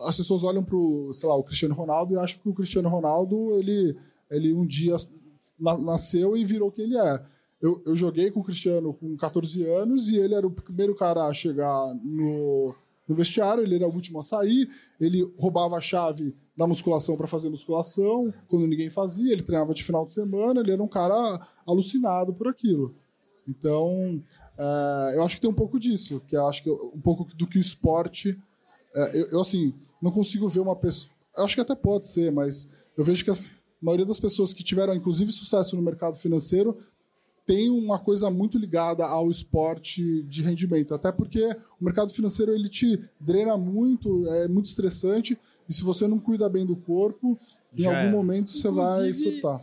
as pessoas olham para o, sei lá, o Cristiano Ronaldo e acham que o Cristiano Ronaldo ele, ele um dia nasceu e virou quem ele é. Eu, eu joguei com o Cristiano com 14 anos e ele era o primeiro cara a chegar no, no vestiário, ele era o último a sair, ele roubava a chave da musculação para fazer musculação, quando ninguém fazia, ele treinava de final de semana, ele era um cara alucinado por aquilo. Então, é, eu acho que tem um pouco disso, que acho que um pouco do que o esporte. É, eu, eu, assim, não consigo ver uma pessoa. Acho que até pode ser, mas eu vejo que a maioria das pessoas que tiveram, inclusive, sucesso no mercado financeiro tem uma coisa muito ligada ao esporte de rendimento, até porque o mercado financeiro ele te drena muito, é muito estressante e se você não cuida bem do corpo, em Já algum é. momento você Inclusive, vai surtar.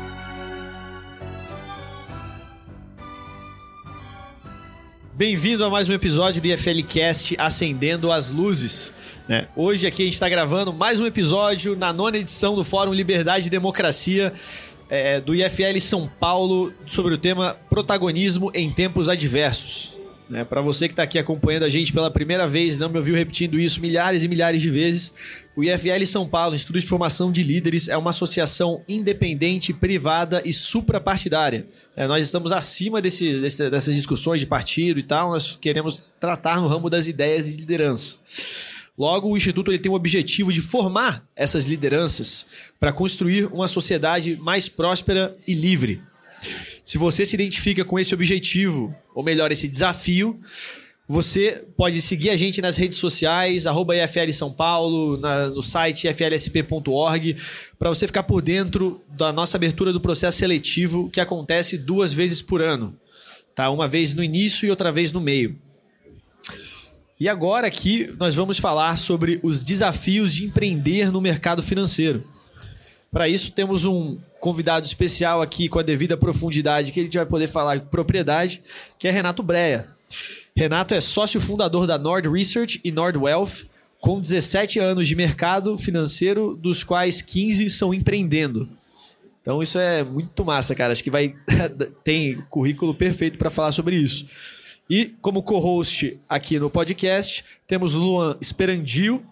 Bem-vindo a mais um episódio do IFLcast Acendendo as Luzes. Né? Hoje aqui a gente está gravando mais um episódio na nona edição do Fórum Liberdade e Democracia é, do IFL São Paulo sobre o tema Protagonismo em Tempos Adversos. Né? Para você que está aqui acompanhando a gente pela primeira vez, não me ouviu repetindo isso milhares e milhares de vezes, o IFL São Paulo, Instituto de Formação de Líderes, é uma associação independente, privada e suprapartidária. É, nós estamos acima desse, desse, dessas discussões de partido e tal, nós queremos tratar no ramo das ideias de liderança. Logo, o Instituto ele tem o objetivo de formar essas lideranças para construir uma sociedade mais próspera e livre. Se você se identifica com esse objetivo, ou melhor, esse desafio, você pode seguir a gente nas redes sociais, arroba EFL São Paulo, na, no site eflsp.org, para você ficar por dentro da nossa abertura do processo seletivo que acontece duas vezes por ano. Tá? Uma vez no início e outra vez no meio. E agora aqui nós vamos falar sobre os desafios de empreender no mercado financeiro. Para isso, temos um convidado especial aqui com a devida profundidade, que ele vai poder falar propriedade, que é Renato Breia. Renato é sócio fundador da Nord Research e Nord Wealth, com 17 anos de mercado financeiro, dos quais 15 são empreendendo. Então isso é muito massa, cara. Acho que vai tem currículo perfeito para falar sobre isso. E como co-host aqui no podcast, temos Luan Esperandio,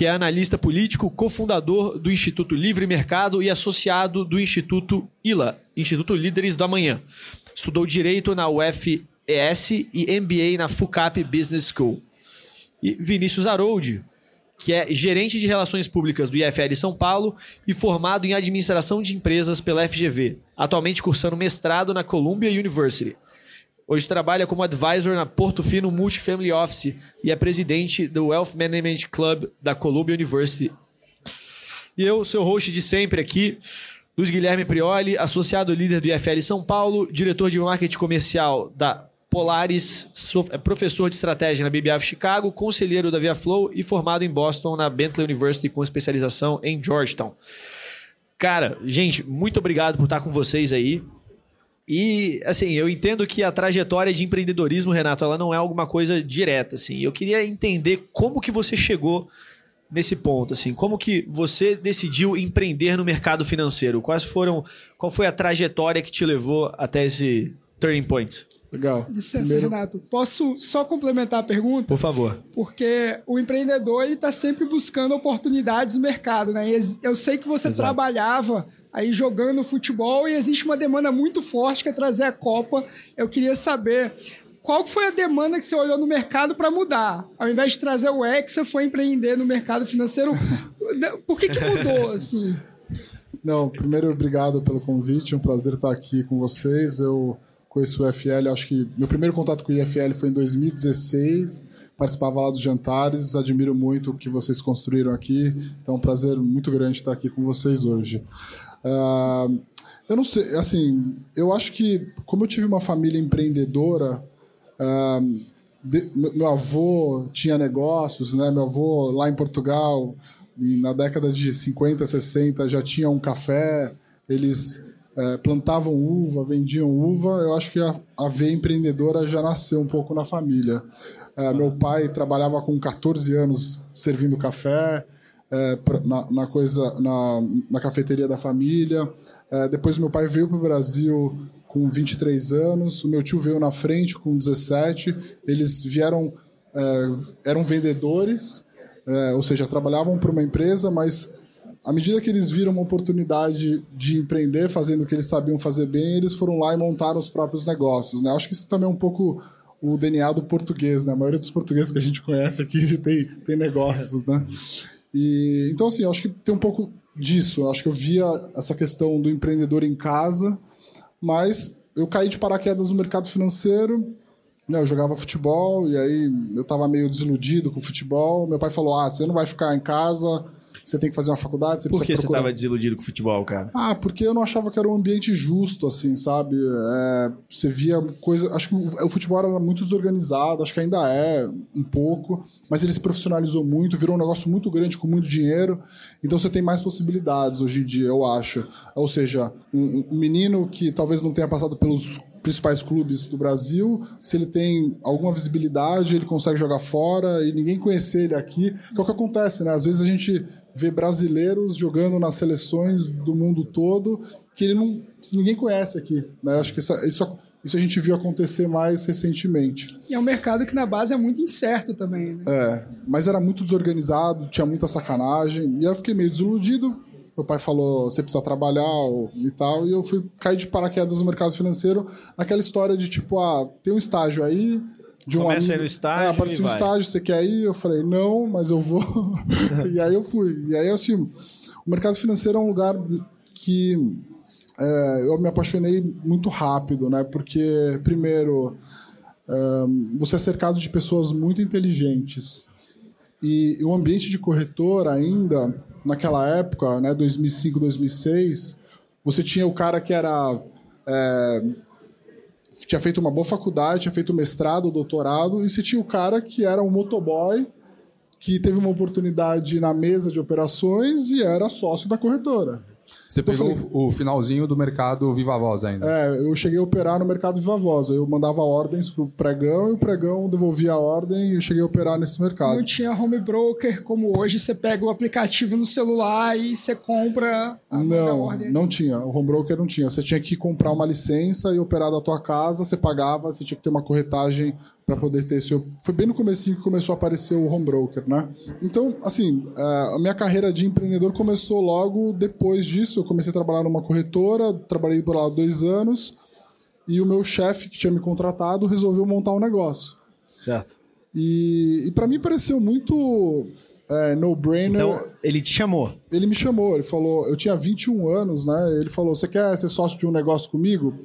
que é analista político, cofundador do Instituto Livre Mercado e associado do Instituto ILA, Instituto Líderes do Amanhã. Estudou direito na UFES e MBA na FUCAP Business School. E Vinícius Harold, que é gerente de relações públicas do IFL São Paulo e formado em administração de empresas pela FGV, atualmente cursando mestrado na Columbia University. Hoje trabalha como advisor na Porto Fino Multifamily Office e é presidente do Wealth Management Club da Columbia University. E eu, seu host de sempre aqui, Luiz Guilherme Prioli, associado líder do IFL São Paulo, diretor de marketing comercial da Polaris, é professor de estratégia na BBF Chicago, conselheiro da Via Flow e formado em Boston na Bentley University com especialização em Georgetown. Cara, gente, muito obrigado por estar com vocês aí. E, assim, eu entendo que a trajetória de empreendedorismo, Renato, ela não é alguma coisa direta, assim. Eu queria entender como que você chegou nesse ponto, assim. Como que você decidiu empreender no mercado financeiro? Quais foram... Qual foi a trajetória que te levou até esse turning point? Legal. Licença, Primeiro... Renato. Posso só complementar a pergunta? Por favor. Porque o empreendedor está sempre buscando oportunidades no mercado, né? Eu sei que você Exato. trabalhava aí jogando futebol e existe uma demanda muito forte que é trazer a Copa. Eu queria saber qual foi a demanda que você olhou no mercado para mudar? Ao invés de trazer o Hexa, foi empreender no mercado financeiro. Por que, que mudou, assim? Não, primeiro, obrigado pelo convite. É um prazer estar aqui com vocês. Eu conheço o IFL, acho que meu primeiro contato com o IFL foi em 2016. Participava lá dos jantares, admiro muito o que vocês construíram aqui. Então, é um prazer muito grande estar aqui com vocês hoje. Uh, Eu não sei, assim, eu acho que, como eu tive uma família empreendedora, uh, de, meu avô tinha negócios, né? Meu avô lá em Portugal, na década de 50, 60, já tinha um café, eles é, plantavam uva, vendiam uva. Eu acho que a, a veia empreendedora já nasceu um pouco na família. É, meu pai trabalhava com 14 anos servindo café é, na, na, coisa na, na cafeteria da família. É, depois meu pai veio para o Brasil com 23 anos, o meu tio veio na frente com 17. Eles vieram, é, eram vendedores, é, ou seja, trabalhavam para uma empresa, mas à medida que eles viram uma oportunidade de empreender, fazendo o que eles sabiam fazer bem, eles foram lá e montaram os próprios negócios. Né? Acho que isso também é um pouco o DNA do português, né? A maioria dos portugueses que a gente conhece aqui tem, tem negócios, né? E, então, assim, acho que tem um pouco disso. Acho que eu via essa questão do empreendedor em casa, mas eu caí de paraquedas no mercado financeiro. Né? Eu jogava futebol e aí eu estava meio desiludido com o futebol. Meu pai falou: Ah, você não vai ficar em casa você tem que fazer uma faculdade, você Por que você estava desiludido com o futebol, cara? Ah, porque eu não achava que era um ambiente justo, assim, sabe? É, você via coisa. Acho que o futebol era muito desorganizado, acho que ainda é um pouco, mas ele se profissionalizou muito, virou um negócio muito grande com muito dinheiro. Então você tem mais possibilidades hoje em dia, eu acho. Ou seja, um, um menino que talvez não tenha passado pelos principais clubes do Brasil, se ele tem alguma visibilidade, ele consegue jogar fora e ninguém conhecer ele aqui, que é o que acontece, né? Às vezes a gente vê brasileiros jogando nas seleções do mundo todo que ele não, ninguém conhece aqui, né? Acho que isso, isso, isso a gente viu acontecer mais recentemente. E é um mercado que na base é muito incerto também, né? É, mas era muito desorganizado, tinha muita sacanagem, e eu fiquei meio desiludido, meu pai falou, você precisa trabalhar e tal, e eu fui cair de paraquedas no mercado financeiro, naquela história de tipo, ah, tem um estágio aí, de um Começa amigo, aí no estágio. É, apareceu um estágio, você quer ir? Eu falei, não, mas eu vou. e aí eu fui. E aí, assim, o mercado financeiro é um lugar que é, eu me apaixonei muito rápido, né? Porque, primeiro, é, você é cercado de pessoas muito inteligentes. E o ambiente de corretor ainda naquela época, né, 2005, 2006, você tinha o cara que era é, tinha feito uma boa faculdade, tinha feito mestrado, doutorado, e você tinha o cara que era um motoboy que teve uma oportunidade na mesa de operações e era sócio da corretora. Você então, pegou falei, o finalzinho do mercado Viva Voz ainda. É, eu cheguei a operar no mercado Viva Voz. Eu mandava ordens pro pregão e o pregão devolvia a ordem e eu cheguei a operar nesse mercado. Não tinha home broker como hoje, você pega o aplicativo no celular e você compra a Não, ordem. não tinha. O home broker não tinha. Você tinha que comprar uma licença e operar da tua casa, você pagava, você tinha que ter uma corretagem para poder ter seu. Foi bem no começo que começou a aparecer o home broker, né? Então, assim, a minha carreira de empreendedor começou logo depois disso. Eu comecei a trabalhar numa corretora, trabalhei por lá dois anos e o meu chefe que tinha me contratado resolveu montar um negócio. Certo. E, e para mim pareceu muito é, no-brainer. Então, ele te chamou? Ele me chamou, ele falou, eu tinha 21 anos, né? Ele falou: Você quer ser sócio de um negócio comigo?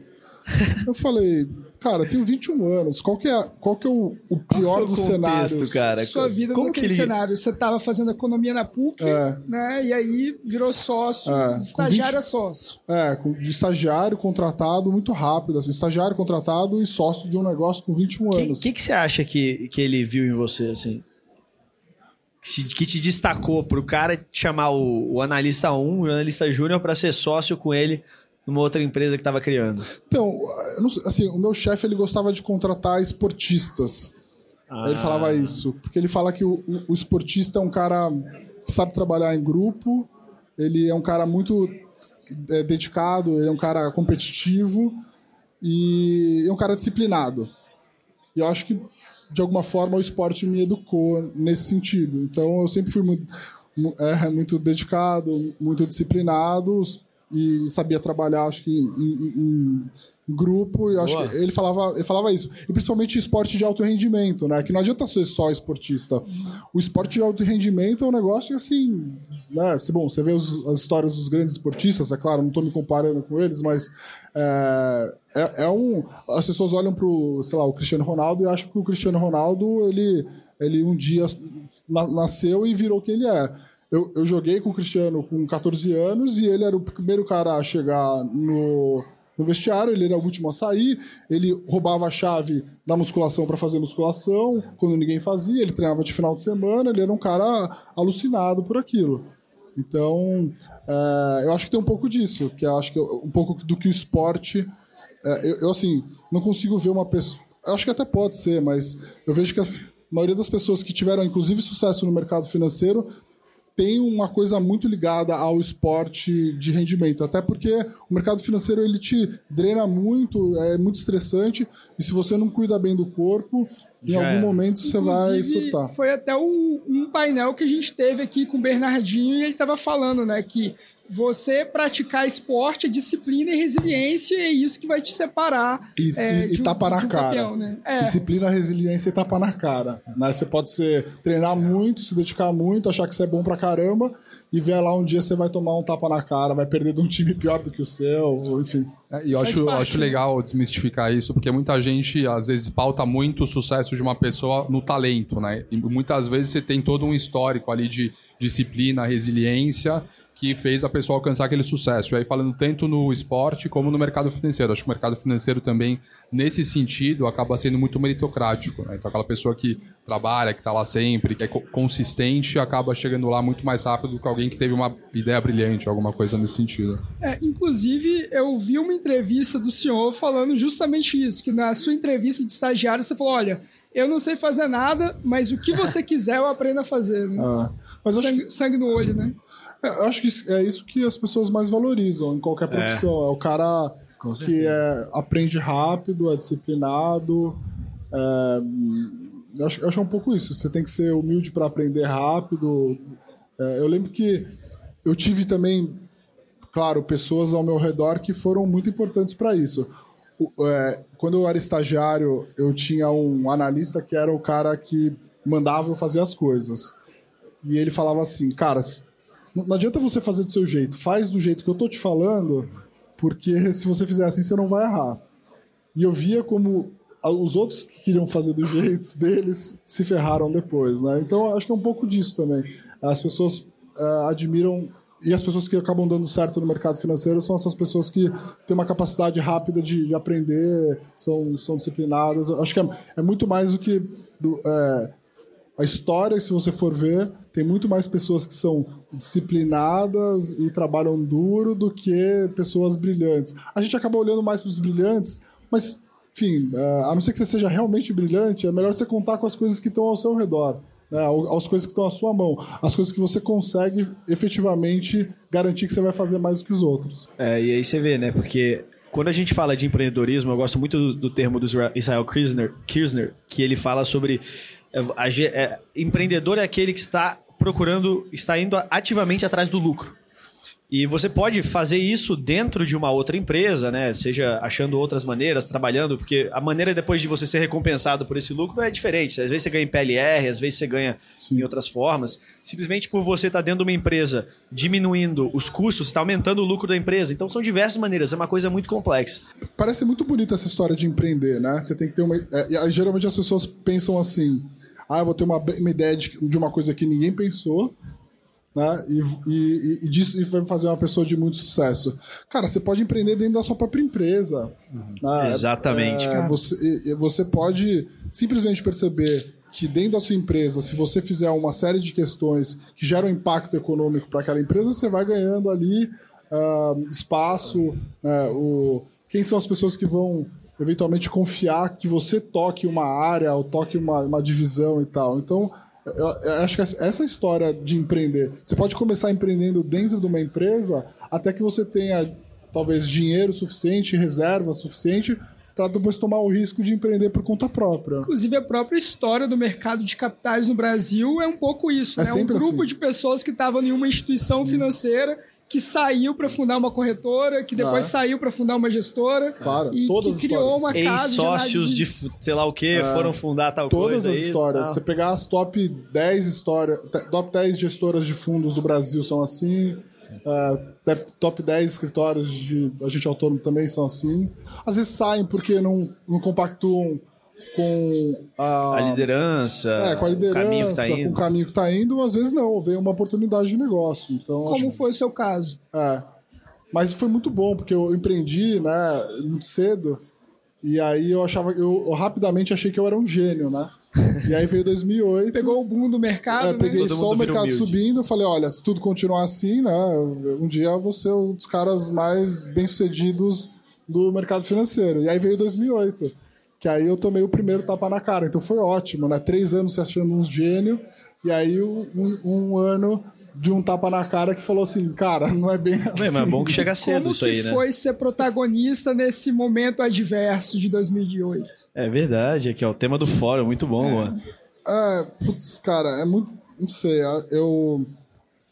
eu falei, Cara, eu tenho 21 anos. Qual que é, qual que é o, o pior dos cenários? Cara? Sua vida Como naquele ele... cenário. Você estava fazendo economia na PUC, é. né? E aí virou sócio, é. estagiário 20... a sócio. É, de estagiário contratado muito rápido. Assim, estagiário contratado e sócio de um negócio com 21 que, anos. O que, que você acha que, que ele viu em você, assim? que te destacou para o cara chamar o, o analista 1 o analista júnior para ser sócio com ele numa outra empresa que estava criando? Então, assim, o meu chefe ele gostava de contratar esportistas. Ah. Ele falava isso, porque ele fala que o, o, esportista é um cara que sabe trabalhar em grupo, ele é um cara muito é, dedicado, ele é um cara competitivo e é um cara disciplinado. E eu acho que de alguma forma o esporte me educou nesse sentido. Então eu sempre fui muito, é, muito dedicado, muito disciplinado, e sabia trabalhar, acho que em, em, em grupo. E acho que ele falava, ele falava isso. E principalmente esporte de alto rendimento, né? Que não adianta ser só esportista. O esporte de alto rendimento é um negócio assim. Né? Se, bom, você vê os, as histórias dos grandes esportistas, é claro, não estou me comparando com eles, mas é, é, é, um. As pessoas olham para o, sei lá, o Cristiano Ronaldo e acham que o Cristiano Ronaldo ele, ele um dia nasceu e virou quem ele é. Eu, eu joguei com o Cristiano com 14 anos e ele era o primeiro cara a chegar no, no vestiário, ele era o último a sair, ele roubava a chave da musculação para fazer musculação, quando ninguém fazia, ele treinava de final de semana, ele era um cara alucinado por aquilo. Então, é, eu acho que tem um pouco disso, que acho que um pouco do que o esporte. É, eu, eu, assim, não consigo ver uma pessoa. Acho que até pode ser, mas eu vejo que a maioria das pessoas que tiveram, inclusive, sucesso no mercado financeiro tem uma coisa muito ligada ao esporte de rendimento, até porque o mercado financeiro ele te drena muito, é muito estressante, e se você não cuida bem do corpo, em Já algum é. momento você vai surtar. Foi até um, um painel que a gente teve aqui com o Bernardinho e ele estava falando, né, que você praticar esporte, disciplina e resiliência é isso que vai te separar. E, é, e, e tapa na cara. Campeão, né? é. Disciplina, resiliência e tapa na cara. Né? Você pode ser, treinar muito, se dedicar muito, achar que você é bom pra caramba e ver lá um dia você vai tomar um tapa na cara, vai perder de um time pior do que o seu, enfim. É, e eu acho, acho né? legal desmistificar isso, porque muita gente às vezes pauta muito o sucesso de uma pessoa no talento, né? E muitas vezes você tem todo um histórico ali de disciplina, resiliência que fez a pessoa alcançar aquele sucesso. E aí falando tanto no esporte como no mercado financeiro. Acho que o mercado financeiro também, nesse sentido, acaba sendo muito meritocrático. Né? Então aquela pessoa que trabalha, que está lá sempre, que é consistente, acaba chegando lá muito mais rápido do que alguém que teve uma ideia brilhante, alguma coisa nesse sentido. É, inclusive, eu vi uma entrevista do senhor falando justamente isso, que na sua entrevista de estagiário você falou, olha, eu não sei fazer nada, mas o que você quiser eu aprendo a fazer. Né? Ah, mas sangue, que... sangue no olho, né? É, eu acho que é isso que as pessoas mais valorizam em qualquer é. profissão. É, é o cara que é, aprende rápido, é disciplinado. É, eu, acho, acho um pouco isso. Você tem que ser humilde para aprender rápido. É, eu lembro que eu tive também, claro, pessoas ao meu redor que foram muito importantes para isso. Quando eu era estagiário, eu tinha um analista que era o cara que mandava eu fazer as coisas. E ele falava assim, cara, não adianta você fazer do seu jeito, faz do jeito que eu tô te falando, porque se você fizer assim, você não vai errar. E eu via como os outros que queriam fazer do jeito deles se ferraram depois, né? Então acho que é um pouco disso também. As pessoas uh, admiram e as pessoas que acabam dando certo no mercado financeiro são essas pessoas que têm uma capacidade rápida de, de aprender, são, são disciplinadas. acho que é, é, muito mais do que do, é, a história, se você for ver, tem muito mais pessoas que são disciplinadas e trabalham duro do que pessoas brilhantes. A gente acaba olhando mais para os brilhantes, mas, enfim, é, a não ser que você seja realmente brilhante, é melhor você contar com as coisas que estão ao seu redor. Né, as coisas que estão à sua mão, as coisas que você consegue efetivamente garantir que você vai fazer mais do que os outros. É, e aí você vê, né? Porque quando a gente fala de empreendedorismo, eu gosto muito do, do termo do Israel Kirzner, Kirzner, que ele fala sobre é, a, é, empreendedor é aquele que está procurando, está indo ativamente atrás do lucro. E você pode fazer isso dentro de uma outra empresa, né? Seja achando outras maneiras, trabalhando, porque a maneira depois de você ser recompensado por esse lucro é diferente. Às vezes você ganha em PLR, às vezes você ganha Sim. em outras formas. Simplesmente por você estar dentro de uma empresa diminuindo os custos, está aumentando o lucro da empresa. Então são diversas maneiras, é uma coisa muito complexa. Parece muito bonita essa história de empreender, né? Você tem que ter uma. É, geralmente as pessoas pensam assim ah, eu vou ter uma, uma ideia de, de uma coisa que ninguém pensou, né? E, e, e, disso, e vai fazer uma pessoa de muito sucesso. Cara, você pode empreender dentro da sua própria empresa. Uhum. Né? Exatamente. É, você, você pode simplesmente perceber que dentro da sua empresa, se você fizer uma série de questões que geram impacto econômico para aquela empresa, você vai ganhando ali uh, espaço. Uh, o, quem são as pessoas que vão eventualmente confiar que você toque uma área ou toque uma, uma divisão e tal. Então, eu, eu acho que essa história de empreender, você pode começar empreendendo dentro de uma empresa até que você tenha talvez dinheiro suficiente, reserva suficiente para depois tomar o risco de empreender por conta própria. Inclusive, a própria história do mercado de capitais no Brasil é um pouco isso. É né? Um grupo assim. de pessoas que estavam em uma instituição Sim. financeira que saiu para fundar uma corretora, que depois ah. saiu para fundar uma gestora. Claro, e todas que criou uma casa sócios de, de, sei lá o que é, foram fundar tal todas coisa. Todas as histórias. Você pegar as top 10 histórias, top 10 gestoras de fundos do Brasil são assim. Uh, top 10 escritórios de agente autônomo também são assim. Às vezes saem porque não, não compactuam com a, a liderança, é, com a liderança, o caminho que tá indo. com o caminho que está indo, às vezes não, veio uma oportunidade de negócio. Então, Como acho, foi o seu caso? é. Mas foi muito bom, porque eu empreendi, né, muito cedo, e aí eu achava, eu, eu rapidamente achei que eu era um gênio, né? E aí veio 2008. Pegou o boom do mercado, É, né? peguei Todo só o mercado humilde. subindo, falei, olha, se tudo continuar assim, né, um dia eu vou ser um dos caras mais bem-sucedidos do mercado financeiro. E aí veio 2008, que aí eu tomei o primeiro tapa na cara. Então foi ótimo, né? Três anos se achando um gênio, e aí um, um ano de um tapa na cara que falou assim, cara, não é bem assim. Bem, mas é bom que chega cedo Como isso que aí, né? foi ser protagonista nesse momento adverso de 2008? É verdade, aqui é o tema do fórum, muito bom, Luan. É, putz, cara, é muito. Não sei, eu.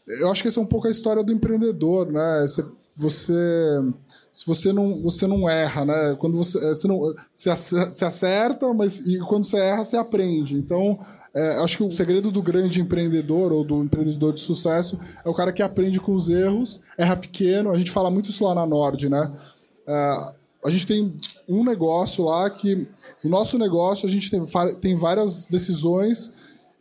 Eu acho que essa é um pouco a história do empreendedor, né? Você. você se você não, você não erra, né? Quando você, você não ace- você acerta, mas e quando você erra, você aprende. Então, é, acho que o segredo do grande empreendedor ou do empreendedor de sucesso é o cara que aprende com os erros, erra pequeno. A gente fala muito isso lá na Nord, né? É, a gente tem um negócio lá que o nosso negócio a gente tem, tem várias decisões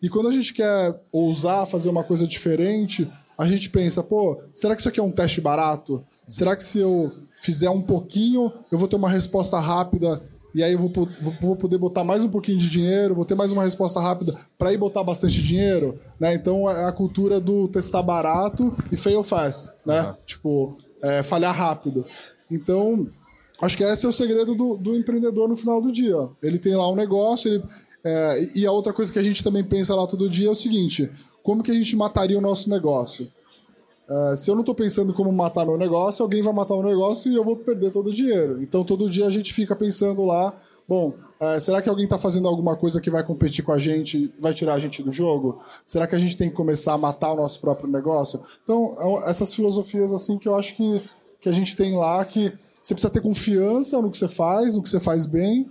e quando a gente quer ousar fazer uma coisa diferente, a gente pensa, pô, será que isso aqui é um teste barato? Será que se eu fizer um pouquinho, eu vou ter uma resposta rápida e aí eu vou, vou poder botar mais um pouquinho de dinheiro, vou ter mais uma resposta rápida para ir botar bastante dinheiro, né? Então é a cultura do testar barato e fail fast, né? Uhum. Tipo, é, falhar rápido. Então, acho que esse é o segredo do, do empreendedor no final do dia. Ele tem lá um negócio, ele, é, e a outra coisa que a gente também pensa lá todo dia é o seguinte: como que a gente mataria o nosso negócio? É, se eu não estou pensando como matar meu negócio, alguém vai matar o negócio e eu vou perder todo o dinheiro. Então todo dia a gente fica pensando lá, bom, é, será que alguém está fazendo alguma coisa que vai competir com a gente, vai tirar a gente do jogo? Será que a gente tem que começar a matar o nosso próprio negócio? Então é, essas filosofias assim que eu acho que, que a gente tem lá, que você precisa ter confiança no que você faz, no que você faz bem,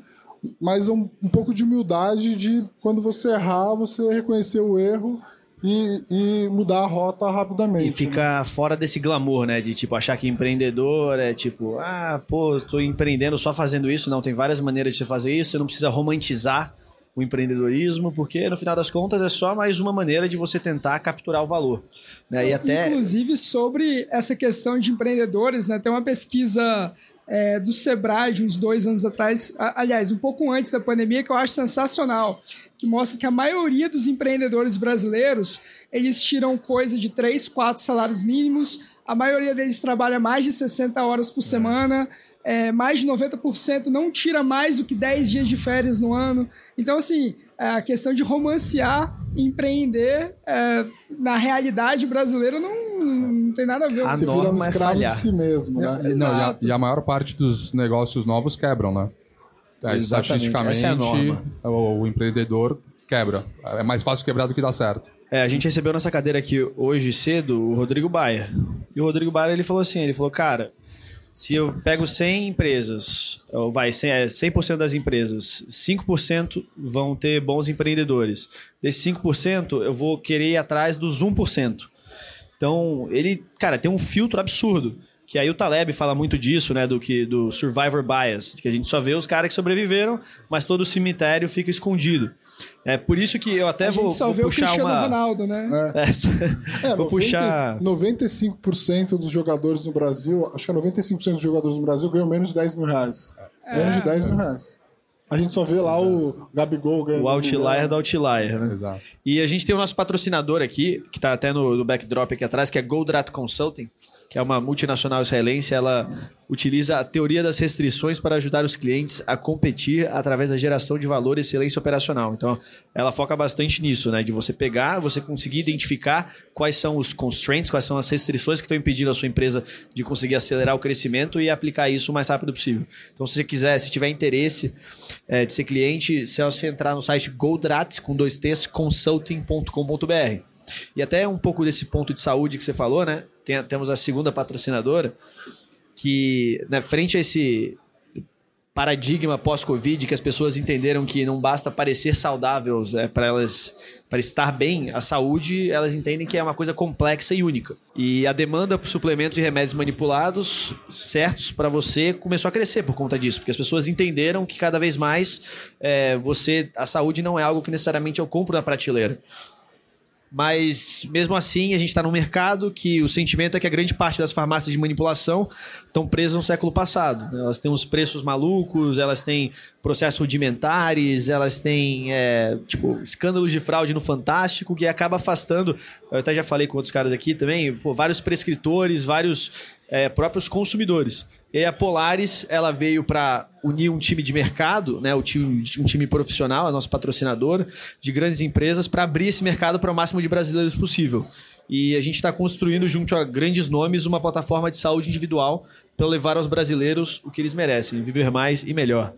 mas um, um pouco de humildade de quando você errar, você reconhecer o erro e, e mudar a rota rapidamente. E ficar fora desse glamour, né? De tipo, achar que empreendedor é tipo, ah, pô, tô empreendendo só fazendo isso. Não, tem várias maneiras de você fazer isso. Você não precisa romantizar o empreendedorismo, porque no final das contas é só mais uma maneira de você tentar capturar o valor. Né? E até. Inclusive, sobre essa questão de empreendedores, né? Tem uma pesquisa é, do Sebrae de uns dois anos atrás, aliás, um pouco antes da pandemia, que eu acho sensacional, que mostra que a maioria dos empreendedores brasileiros, eles tiram coisa de 3, 4 salários mínimos, a maioria deles trabalha mais de 60 horas por semana, é, mais de 90% não tira mais do que 10 dias de férias no ano. Então, assim, a questão de romancear, empreender, é, na realidade brasileira não, não tem nada a ver. A Você vira um é escravo de falhar. si mesmo, né? Não, e, a, e a maior parte dos negócios novos quebram, né? É, Exatamente, estatisticamente, é o, o empreendedor quebra. É mais fácil quebrar do que dar certo. É, a gente recebeu nessa cadeira aqui hoje cedo o Rodrigo Baia. E o Rodrigo Baia ele falou assim, ele falou, cara, se eu pego 100 empresas, ou vai, 100%, é, 100% das empresas, 5% vão ter bons empreendedores. Desses 5%, eu vou querer ir atrás dos 1%. Então, ele, cara, tem um filtro absurdo. Que aí o Taleb fala muito disso, né? Do que do survivor bias, que a gente só vê os caras que sobreviveram, mas todo o cemitério fica escondido. É por isso que eu até a vou, gente só vou vê o puxar Cristiano uma. Ronaldo, né? É, É, vou 90, puxar. 95% dos jogadores no Brasil, acho que é 95% dos jogadores no Brasil ganham menos de 10 mil reais. Menos de 10 mil reais. A gente só vê lá o Gabigol ganhando. O outlier do outlier, né? Exato. E a gente tem o nosso patrocinador aqui, que está até no, no backdrop aqui atrás, que é Goldrat Consulting, que é uma multinacional israelense. Ela utiliza a teoria das restrições para ajudar os clientes a competir através da geração de valor e excelência operacional. Então, ela foca bastante nisso, né? De você pegar, você conseguir identificar quais são os constraints, quais são as restrições que estão impedindo a sua empresa de conseguir acelerar o crescimento e aplicar isso o mais rápido possível. Então, se você quiser, se tiver interesse é, de ser cliente, se você entrar no site Goldrat, com dois T's, consulting.com.br. E até um pouco desse ponto de saúde que você falou, né? Tem- temos a segunda patrocinadora, que, né, frente a esse paradigma pós-Covid que as pessoas entenderam que não basta parecer saudáveis é, para elas para estar bem, a saúde elas entendem que é uma coisa complexa e única. E a demanda por suplementos e remédios manipulados certos para você começou a crescer por conta disso, porque as pessoas entenderam que cada vez mais é, você a saúde não é algo que necessariamente eu compro na prateleira. Mas mesmo assim, a gente está num mercado que o sentimento é que a grande parte das farmácias de manipulação estão presas no século passado. Elas têm uns preços malucos, elas têm processos rudimentares, elas têm é, tipo, escândalos de fraude no Fantástico, que acaba afastando. Eu até já falei com outros caras aqui também, pô, vários prescritores, vários é, próprios consumidores. E a Polaris, ela veio para unir um time de mercado, né, um, time, um time profissional, a nossa patrocinadora, de grandes empresas, para abrir esse mercado para o máximo de brasileiros possível. E a gente está construindo, junto a grandes nomes, uma plataforma de saúde individual para levar aos brasileiros o que eles merecem, viver mais e melhor.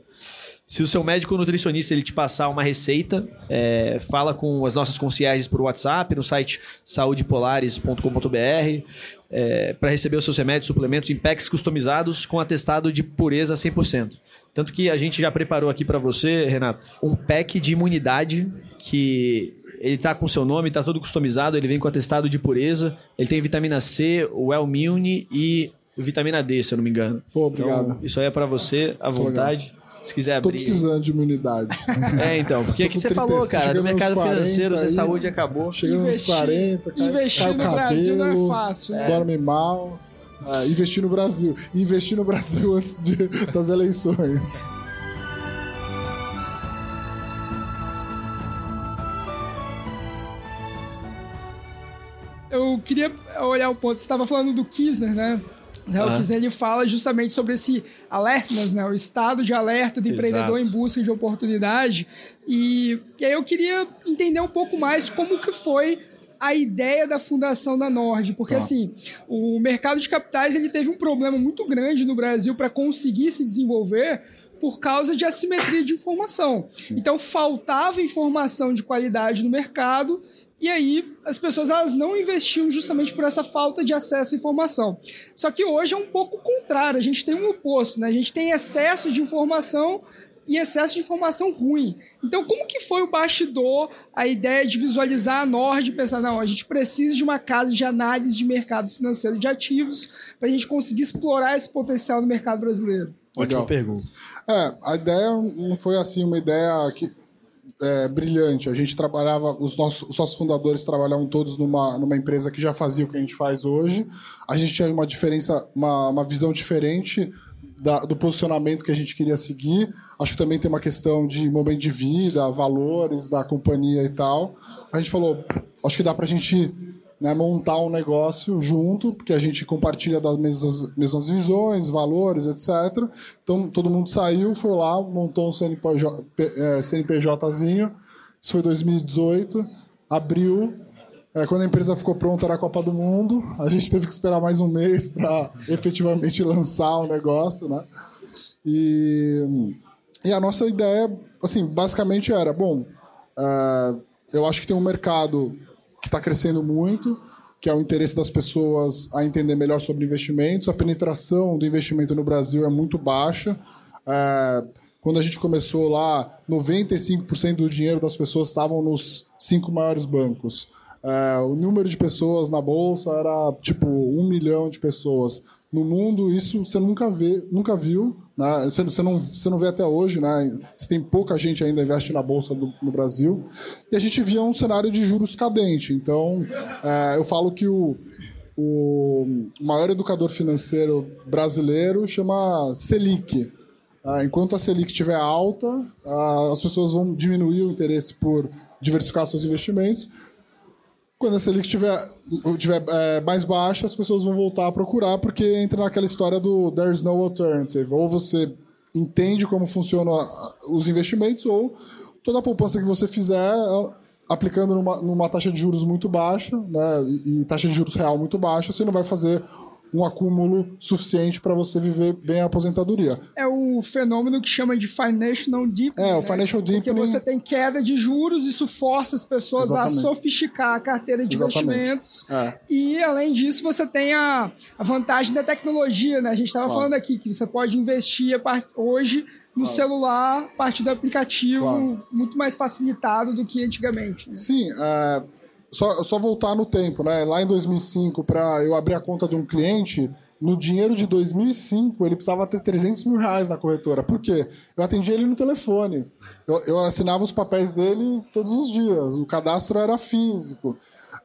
Se o seu médico nutricionista ele te passar uma receita, é, fala com as nossas concierges por WhatsApp, no site saudepolares.com.br, é, para receber os seus remédios, suplementos em packs customizados com atestado de pureza 100%. Tanto que a gente já preparou aqui para você, Renato, um pack de imunidade que ele tá com seu nome, tá todo customizado, ele vem com atestado de pureza, ele tem vitamina C, o Wellmune e vitamina D, se eu não me engano. Pô, obrigado. Então, isso aí é para você, à vontade. Se quiser Tô abrir. precisando de imunidade. É, então, porque é Tô que com você falou, 36, cara, no mercado nos 40 financeiro, aí. saúde acabou. Chegando nos Investir- 40, cai, investir cai o no cabelo, Brasil não é fácil, né? dorme mal. É, investir no Brasil. Investir no Brasil antes de- das eleições. eu queria olhar o ponto. Você estava falando do Kisner, né? Israel Ah. Kisner ele fala justamente sobre esse alertness, né? O estado de alerta do empreendedor Exato. em busca de oportunidade. E, e aí eu queria entender um pouco mais como que foi a ideia da fundação da Nord, porque Tá. assim, o mercado de capitais ele teve um problema muito grande no Brasil para conseguir se desenvolver por causa de assimetria de informação. Então faltava informação de qualidade no mercado e aí as pessoas elas não investiam justamente por essa falta de acesso à informação. Só que hoje é um pouco o contrário, a gente tem um oposto, né? A gente tem excesso de informação e excesso de informação ruim. Então, como que foi o bastidor, a ideia de visualizar a Nord e pensar, não, a gente precisa de uma casa de análise de mercado financeiro de ativos para a gente conseguir explorar esse potencial no mercado brasileiro? Ótima Legal. pergunta. É, a ideia não foi assim uma ideia que, é, brilhante. A gente trabalhava, os nossos, os nossos fundadores trabalhavam todos numa, numa empresa que já fazia o que a gente faz hoje. A gente tinha uma diferença, uma, uma visão diferente da- do posicionamento que a gente queria seguir. Acho que também tem uma questão de momento de vida, valores da companhia e tal. A gente falou, acho que dá pra gente né, montar um negócio junto, porque a gente compartilha das mesmas, mesmas visões, valores, etc. Então todo mundo saiu, foi lá, montou um CNPJ, eh, CNPJzinho. Isso foi 2018, abril. É, quando a empresa ficou pronta era a Copa do Mundo. A gente teve que esperar mais um mês para efetivamente lançar o negócio, né? E, e a nossa ideia, assim, basicamente era, bom, é, eu acho que tem um mercado que está crescendo muito, que é o interesse das pessoas a entender melhor sobre investimentos. A penetração do investimento no Brasil é muito baixa. É, quando a gente começou lá, 95% do dinheiro das pessoas estavam nos cinco maiores bancos. É, o número de pessoas na bolsa era tipo um milhão de pessoas. No mundo, isso você nunca vê, nunca viu. Né? Você, você, não, você não vê até hoje, né? Você tem pouca gente ainda investe na bolsa do- no Brasil. E a gente via um cenário de juros cadente. Então, é, eu falo que o, o maior educador financeiro brasileiro chama Selic. Ah, enquanto a Selic estiver alta, as pessoas vão diminuir o interesse por diversificar seus investimentos. Quando a Selic estiver, estiver é, mais baixa, as pessoas vão voltar a procurar, porque entra naquela história do there's no alternative. Ou você entende como funcionam os investimentos, ou toda a poupança que você fizer aplicando numa, numa taxa de juros muito baixa, né, e, e taxa de juros real muito baixa, você não vai fazer um acúmulo suficiente para você viver bem a aposentadoria. É o fenômeno que chama de financial deepening. É, o né? financial Porque deepening- você tem queda de juros, isso força as pessoas Exatamente. a sofisticar a carteira de Exatamente. investimentos. É. E, além disso, você tem a, a vantagem da tecnologia, né? A gente estava Claro. falando aqui que você pode investir a par- hoje no claro. celular, a partir do aplicativo, claro. muito mais facilitado do que antigamente. Né? Sim, é, só, só voltar no tempo, né? Lá em 2005, para eu abrir a conta de um cliente, no dinheiro de 2005, ele precisava ter 300 mil reais na corretora. Por quê? Eu atendia ele no telefone. Eu, eu assinava os papéis dele todos os dias. O cadastro era físico.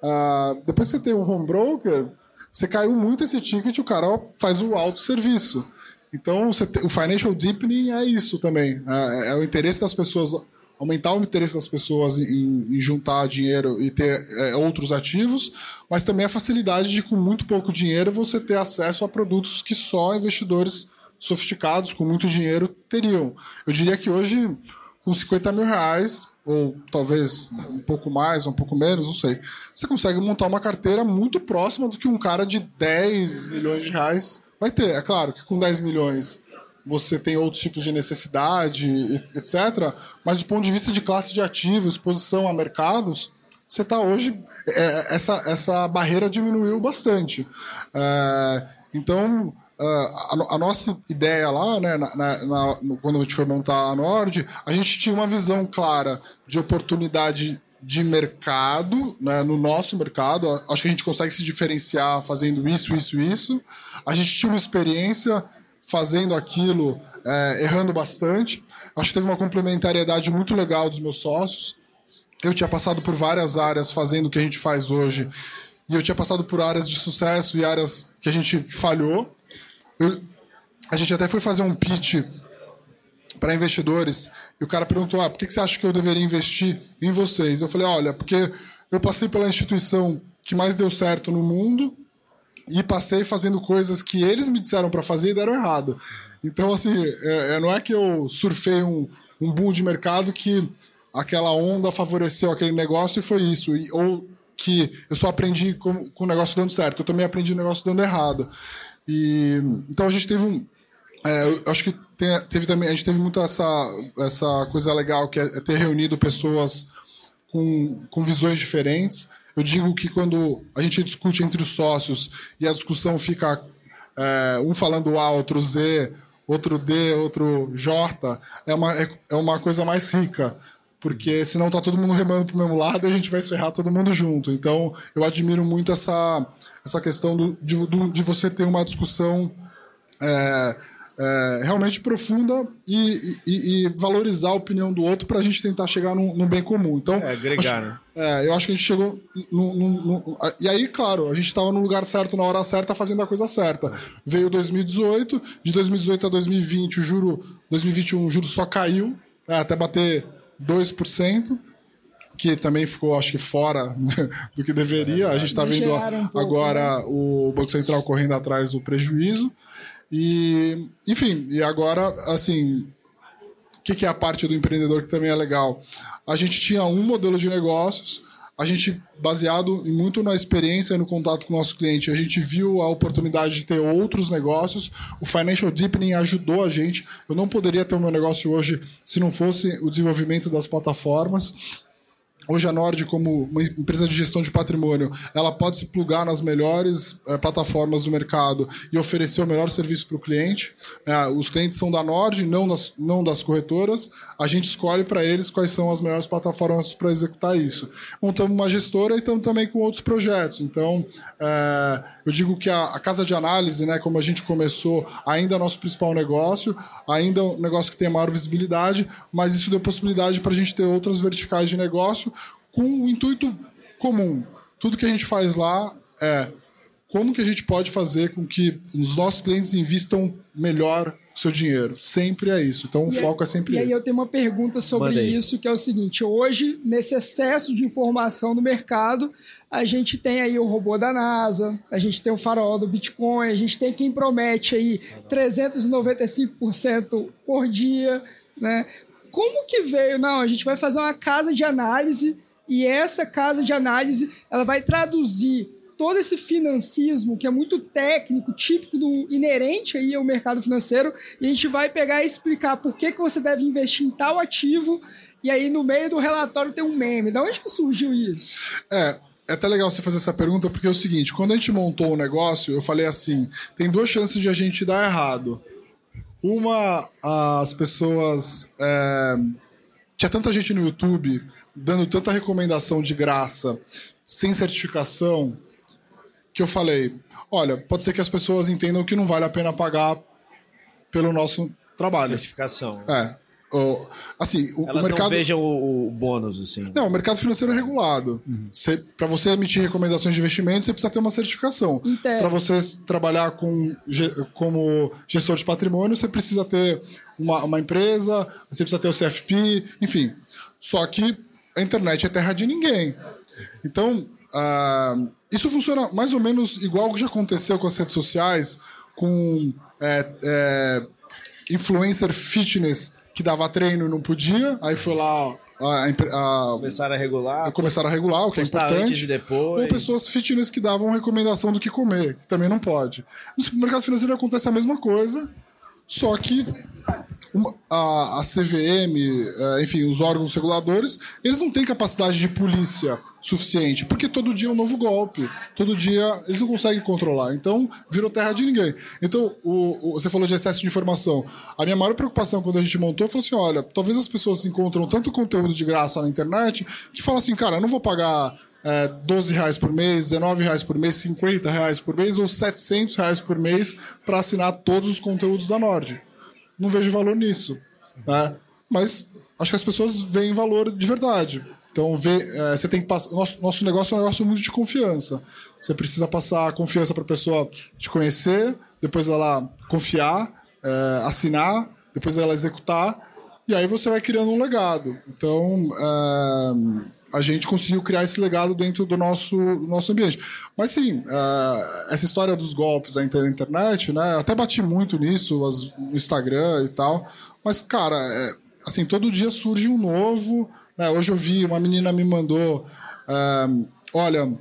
Uh, depois que você tem um home broker, você caiu muito esse ticket o cara faz o autosserviço. Então, o financial deepening é isso também. É, é, o interesse das pessoas, aumentar o interesse das pessoas em, em juntar dinheiro e ter é, outros ativos, mas também a facilidade de, com muito pouco dinheiro, você ter acesso a produtos que só investidores sofisticados, com muito dinheiro, teriam. Eu diria que hoje, com 50 mil reais, ou talvez um pouco mais, um pouco menos, não sei, você consegue montar uma carteira muito próxima do que um cara de 10 milhões de reais vai ter. É claro que com 10 milhões você tem outros tipos de necessidade, etc. Mas do ponto de vista de classe de ativos, exposição a mercados, você está hoje. É, essa, essa barreira diminuiu bastante. É, então, é, a, a, nossa ideia lá, né, na, na, quando a gente foi montar a Nord, a gente tinha uma visão clara de oportunidade de mercado, né, no nosso mercado. Acho que a gente consegue se diferenciar fazendo isso, isso, isso. A gente tinha uma experiência fazendo aquilo, é, errando bastante. Acho que teve uma complementariedade muito legal dos meus sócios. Eu tinha passado por várias áreas fazendo o que a gente faz hoje, e eu tinha passado por áreas de sucesso e áreas que a gente falhou. Eu, a gente até foi fazer um pitch para investidores e o cara perguntou: ah, por que você acha que eu deveria investir em vocês? Eu falei: olha, porque eu passei pela instituição que mais deu certo no mundo e passei fazendo coisas que eles me disseram para fazer e deram errado. Então, assim, é, é, não é que eu surfei um, um boom de mercado que aquela onda favoreceu aquele negócio e foi isso. E, ou que eu só aprendi com, com o negócio dando certo, eu também aprendi o negócio dando errado. E, então a gente teve um. É, acho que tem, teve também, a gente teve muito essa, essa coisa legal que é ter reunido pessoas com, com visões diferentes. Eu digo que quando a gente discute entre os sócios e a discussão fica é, um falando A, outro Z, outro D, outro J, é uma, é, é uma coisa mais rica. Porque senão tá todo mundo remando pro mesmo lado e a gente vai ferrar todo mundo junto. Então, eu admiro muito essa, essa questão do, de, de você ter uma discussão é, é, realmente profunda e, e, e, valorizar a opinião do outro para a gente tentar chegar num, num, bem comum. Então, é, agregar, né? É, eu acho que a gente chegou. No, no, no, e aí, claro, a gente estava no lugar certo, na hora certa, fazendo a coisa certa. Veio 2018, de 2018 a 2020, o juro. 2021, o juro só caiu, né, até bater 2%. Que também ficou, acho que, fora do que deveria. A gente está vendo agora né? o Banco Central correndo atrás do prejuízo. E, enfim, e agora, assim, o que, que é a parte do empreendedor que também é legal? A gente tinha um modelo de negócios, a gente, baseado muito na experiência e no contato com o nosso cliente, a gente viu a oportunidade de ter outros negócios. O Financial Deepening ajudou a gente. Eu não poderia ter o meu negócio hoje se não fosse o desenvolvimento das plataformas. Hoje a Nord, como uma empresa de gestão de patrimônio, ela pode se plugar nas melhores é, plataformas do mercado e oferecer o melhor serviço para o cliente. É, os clientes são da Nord, não das, não das corretoras. A gente escolhe para eles quais são as melhores plataformas para executar isso. Montamos uma gestora e estamos também com outros projetos. Então, é, eu digo que a, a, casa de análise, né, como a gente começou, ainda é nosso principal negócio, ainda é um negócio que tem maior visibilidade, mas isso deu possibilidade para a gente ter outras verticais de negócio com um intuito comum. Tudo que a gente faz lá é como que a gente pode fazer com que os nossos clientes invistam melhor o seu dinheiro. Sempre é isso. Então o e foco aí, é sempre e esse. E aí eu tenho uma pergunta sobre isso, que é o seguinte: hoje, nesse excesso de informação no mercado, a gente tem aí o robô da NASA, a gente tem o farol do Bitcoin, a gente tem quem promete aí 395% por dia, né? Como que veio? Não, a gente vai fazer uma casa de análise e essa casa de análise ela vai traduzir todo esse financismo que é muito técnico, típico do inerente aí ao mercado financeiro, e a gente vai pegar e explicar por que, que você deve investir em tal ativo, e aí no meio do relatório tem um meme. Da onde que surgiu isso? É, é até legal você fazer essa pergunta, porque é o seguinte: quando a gente montou o negócio, eu falei assim: tem duas chances de a gente dar errado. Uma, as pessoas. É, tinha tanta gente no YouTube dando tanta recomendação de graça, sem certificação, que eu falei: olha, pode ser que as pessoas entendam que não vale a pena pagar pelo nosso trabalho. Certificação. É. O, assim, o, Elas o mercado. não vejam o, o bônus, assim. Não, o mercado financeiro é regulado. Para você emitir recomendações de investimento, você precisa ter uma certificação. Tese. Para você trabalhar com, como gestor de patrimônio, você precisa ter uma, uma empresa, você precisa ter o CFP, enfim. Só que a internet é terra de ninguém. Então, ah, isso funciona mais ou menos igual que já aconteceu com as redes sociais, com é, é, influencer fitness que dava treino e não podia, aí foi lá a, a, Começaram a regular. começaram a regular, o que é importante. depois. Ou pessoas fitness que davam recomendação do que comer, que também não pode. No mercado financeiro acontece a mesma coisa, só que uma- a, a CVM, eh, enfim, os órgãos reguladores, eles não têm capacidade de polícia suficiente, porque todo dia é um novo golpe, todo dia eles não conseguem controlar. Então, virou terra de ninguém. Então, o, o- você falou de excesso de informação. A minha maior preocupação quando a gente montou foi assim: olha, talvez as pessoas encontram tanto conteúdo de graça na internet que falam assim, cara, eu não vou pagar é, 12 reais por mês, 19 reais por mês, 50 reais por mês ou 700 reais por mês para assinar todos os conteúdos da Nord. Não vejo valor nisso. Né? Mas acho que as pessoas veem valor de verdade. Então, vê, é, você tem que passar. Nosso, nosso negócio é um negócio muito de confiança. Você precisa passar a confiança para a pessoa te conhecer, depois ela confiar, é, assinar, depois ela executar, e aí você vai criando um legado. Então, é, a gente conseguiu criar esse legado dentro do nosso, do nosso ambiente. Mas sim, é, essa história dos golpes inter- internet, né? Até bati muito nisso as- no Instagram e tal. Mas, cara, é, assim, todo dia surge um novo. né? Hoje eu vi, uma menina me mandou. é, olha,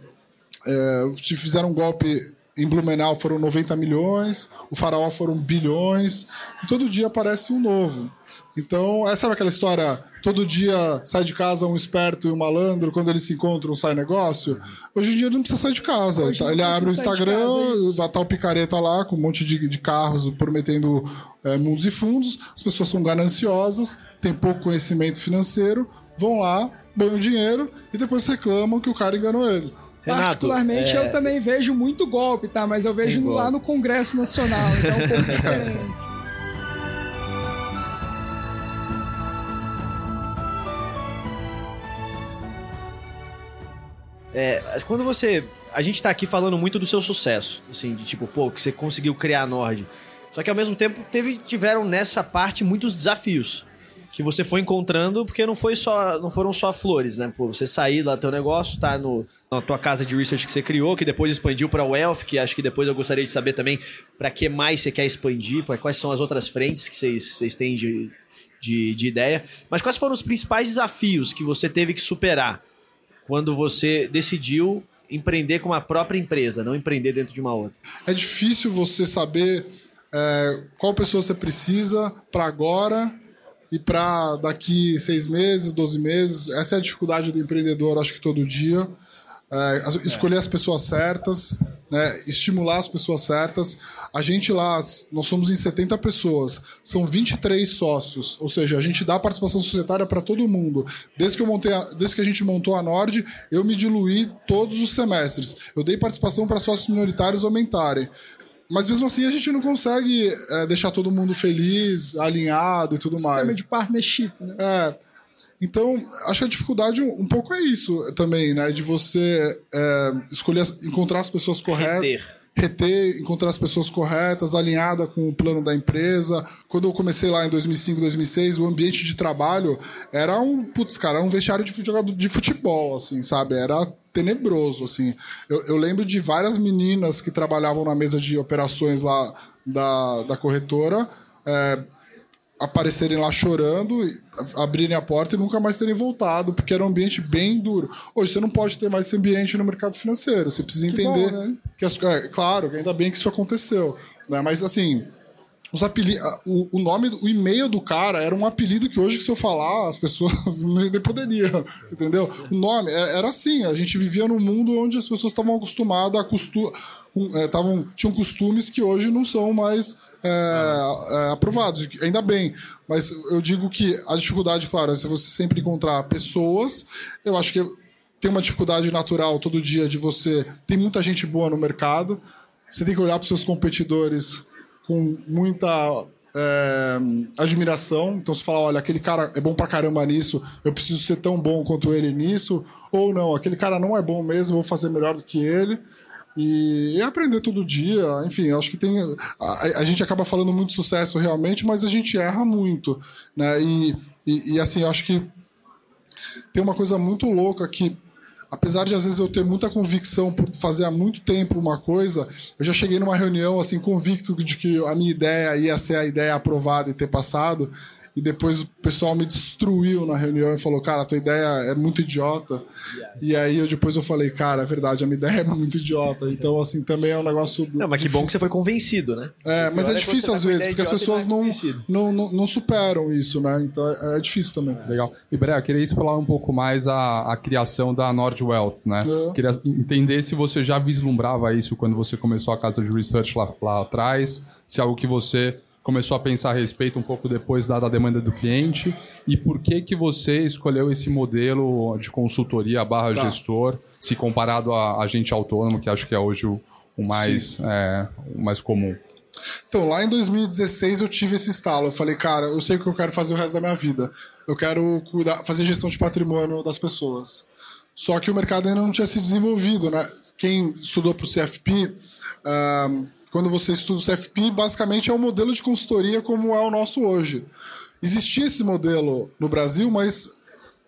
é, te fizeram um golpe em Blumenau foram 90 milhões, o Faraó foram bilhões, e todo dia aparece um novo. Então, é, sabe aquela história? Todo dia sai de casa um esperto e um malandro, quando eles se encontram sai negócio? Hoje em dia ele não precisa sair de casa. Hoje Tá- Ele abre o Instagram, é tá o picareta lá com um monte de, de carros prometendo é, mundos e fundos. As pessoas são gananciosas, têm pouco conhecimento financeiro, vão lá, banham dinheiro e depois reclamam que o cara enganou ele. Renato, Particularmente, é, eu também vejo muito golpe, tá? Mas eu vejo lá no Congresso Nacional, então é um pouco diferente. É, quando você. A gente tá aqui falando muito do seu sucesso, assim, de tipo, pô, que você conseguiu criar a Nord. Só que ao mesmo tempo teve, tiveram nessa parte muitos desafios que você foi encontrando, porque não foi só, não foram só flores, né? Pô, você sair lá teu negócio, tá no, na tua casa de research que você criou, que depois expandiu para o Wealth, que acho que depois eu gostaria de saber também para que mais você quer expandir, pra quais são as outras frentes que vocês, vocês têm de, de, de ideia. Mas quais foram os principais desafios que você teve que superar quando você decidiu empreender com uma própria empresa, não empreender dentro de uma outra? É difícil você saber é, qual pessoa você precisa para agora e para daqui seis meses, 12 meses. Essa é a dificuldade do empreendedor, acho que todo dia. É, escolher as pessoas certas, né, estimular as pessoas certas. A gente lá, nós somos em 70 pessoas, são 23 sócios, ou seja, a gente dá participação societária para todo mundo. Desde que, eu montei a- desde que a gente montou a Nord, eu me diluí todos os semestres. Eu dei participação para sócios minoritários aumentarem. Mas mesmo assim a gente não consegue é, deixar todo mundo feliz, alinhado e tudo Sistema mais. de partnership, né? É. Então, acho que a dificuldade um, um pouco é isso também, né? De você é, escolher, encontrar as pessoas corretas. Reter. Reter, encontrar as pessoas corretas, alinhada com o plano da empresa. Quando eu comecei lá em 2005, 2006, o ambiente de trabalho era um, putz, cara, um vestiário de jogador de futebol, assim, sabe? Era tenebroso, assim. Eu, eu lembro de várias meninas que trabalhavam na mesa de operações lá da, da corretora, é, aparecerem lá chorando, abrirem a porta e nunca mais terem voltado, porque era um ambiente bem duro. Hoje você não pode ter mais esse ambiente no mercado financeiro. Você precisa Que entender bom, né? que as, é, claro, que ainda bem que isso aconteceu, né? Mas assim, os apelidos, o, o nome, o e-mail do cara era um apelido que hoje, se eu falar, as pessoas nem, nem poderiam, entendeu? O nome é, era assim, a gente vivia num mundo onde as pessoas estavam acostumadas a costu, é, tavam, tinham costumes que hoje não são mais é, é, aprovados, ainda bem. Mas eu digo que a dificuldade, claro, é se você sempre encontrar pessoas, eu acho que tem uma dificuldade natural todo dia de você. Tem muita gente boa no mercado, você tem que olhar para os seus competidores com muita é, admiração. Então você fala, olha, aquele cara é bom pra caramba nisso, eu preciso ser tão bom quanto ele nisso. Ou não, aquele cara não é bom mesmo, vou fazer melhor do que ele. E, aprender todo dia, enfim, acho que tem. A, a, gente acaba falando muito sucesso realmente, mas a gente erra muito. Né? E, e, e assim, acho que tem uma coisa muito louca que apesar de às vezes eu ter muita convicção por fazer há muito tempo uma coisa, eu já cheguei numa reunião assim convicto de que a minha ideia ia ser a ideia aprovada e ter passado e depois o pessoal me destruiu na reunião e falou, cara, tua ideia é muito idiota. E aí eu depois eu falei, cara, é verdade, a minha ideia é muito idiota. Então, assim, também é um negócio. Não, mas que bom que você foi convencido, né? É, mas é difícil às vezes, porque as pessoas não, não, não, não, superam isso, né? Então é, é difícil também. Legal. E Bré, queria explorar um pouco mais a, a criação da Nord Wealth, né? É. Queria entender se você já vislumbrava isso quando você começou a casa de research lá, lá atrás, se é algo que você começou a pensar a respeito um pouco depois dada a demanda do cliente e por que que você escolheu esse modelo de consultoria barra tá. gestor se comparado a agente autônomo que acho que é hoje o, o mais é, o mais comum então, lá em 2016 eu tive esse estalo. Eu falei, cara, eu sei o que eu quero fazer o resto da minha vida. Eu quero cuidar, fazer gestão de patrimônio das pessoas. Só que o mercado ainda não tinha se desenvolvido, né? Quem estudou para o CFP, uh, quando você estuda o CFP, basicamente é um modelo de consultoria como é o nosso hoje. Existia esse modelo no Brasil, mas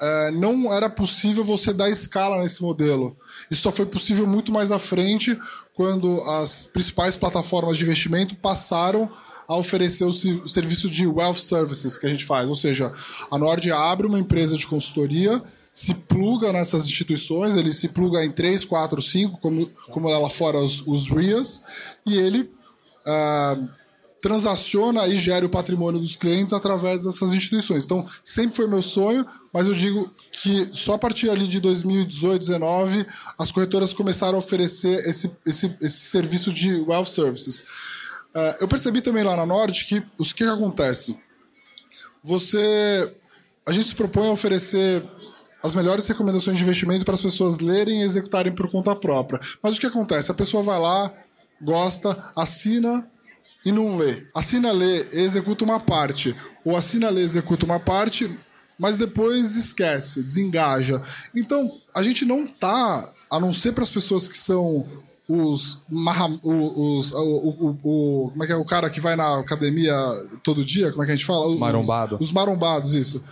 é, não era possível você dar escala nesse modelo. Isso só foi possível muito mais à frente, quando as principais plataformas de investimento passaram a oferecer o serviço de wealth services que a gente faz. Ou seja, a Nord abre uma empresa de consultoria se pluga nessas instituições, ele se pluga em 3, 4, 5, como, como lá fora os, os RIAs, e ele uh, transaciona e gera o patrimônio dos clientes através dessas instituições. Então, sempre foi meu sonho, mas eu digo que só a partir ali de 2018, 2019, as corretoras começaram a oferecer esse, esse, esse serviço de wealth services. Uh, eu percebi também lá na Nord que o que, que acontece? Você. A gente se propõe a oferecer as melhores recomendações de investimento para as pessoas lerem e executarem por conta própria. Mas o que acontece? A pessoa vai lá, gosta, assina e não lê. Assina, lê, executa uma parte. Ou assina, lê, executa uma parte, mas depois esquece, desengaja. Então, a gente não tá, a não ser para as pessoas que são os, os, o, o, o, como é que é o cara que vai na academia todo dia, como é que a gente fala? Os, Marombado. Os marombados, isso.